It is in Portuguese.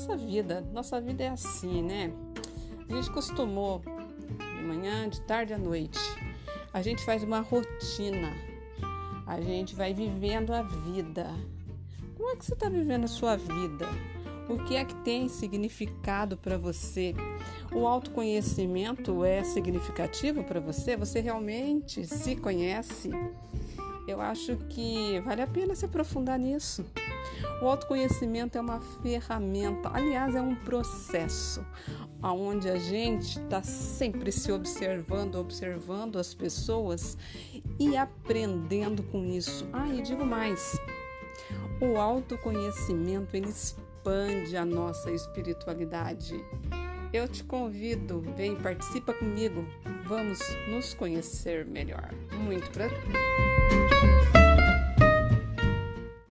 nossa vida. Nossa vida é assim, né? A gente costumou de manhã, de tarde à noite. A gente faz uma rotina. A gente vai vivendo a vida. Como é que você está vivendo a sua vida? O que é que tem significado para você? O autoconhecimento é significativo para você? Você realmente se conhece? Eu acho que vale a pena se aprofundar nisso. O autoconhecimento é uma ferramenta, aliás, é um processo onde a gente está sempre se observando, observando as pessoas e aprendendo com isso. Ah, e digo mais: o autoconhecimento ele expande a nossa espiritualidade. Eu te convido, vem, participa comigo. Vamos nos conhecer melhor. Muito prazer.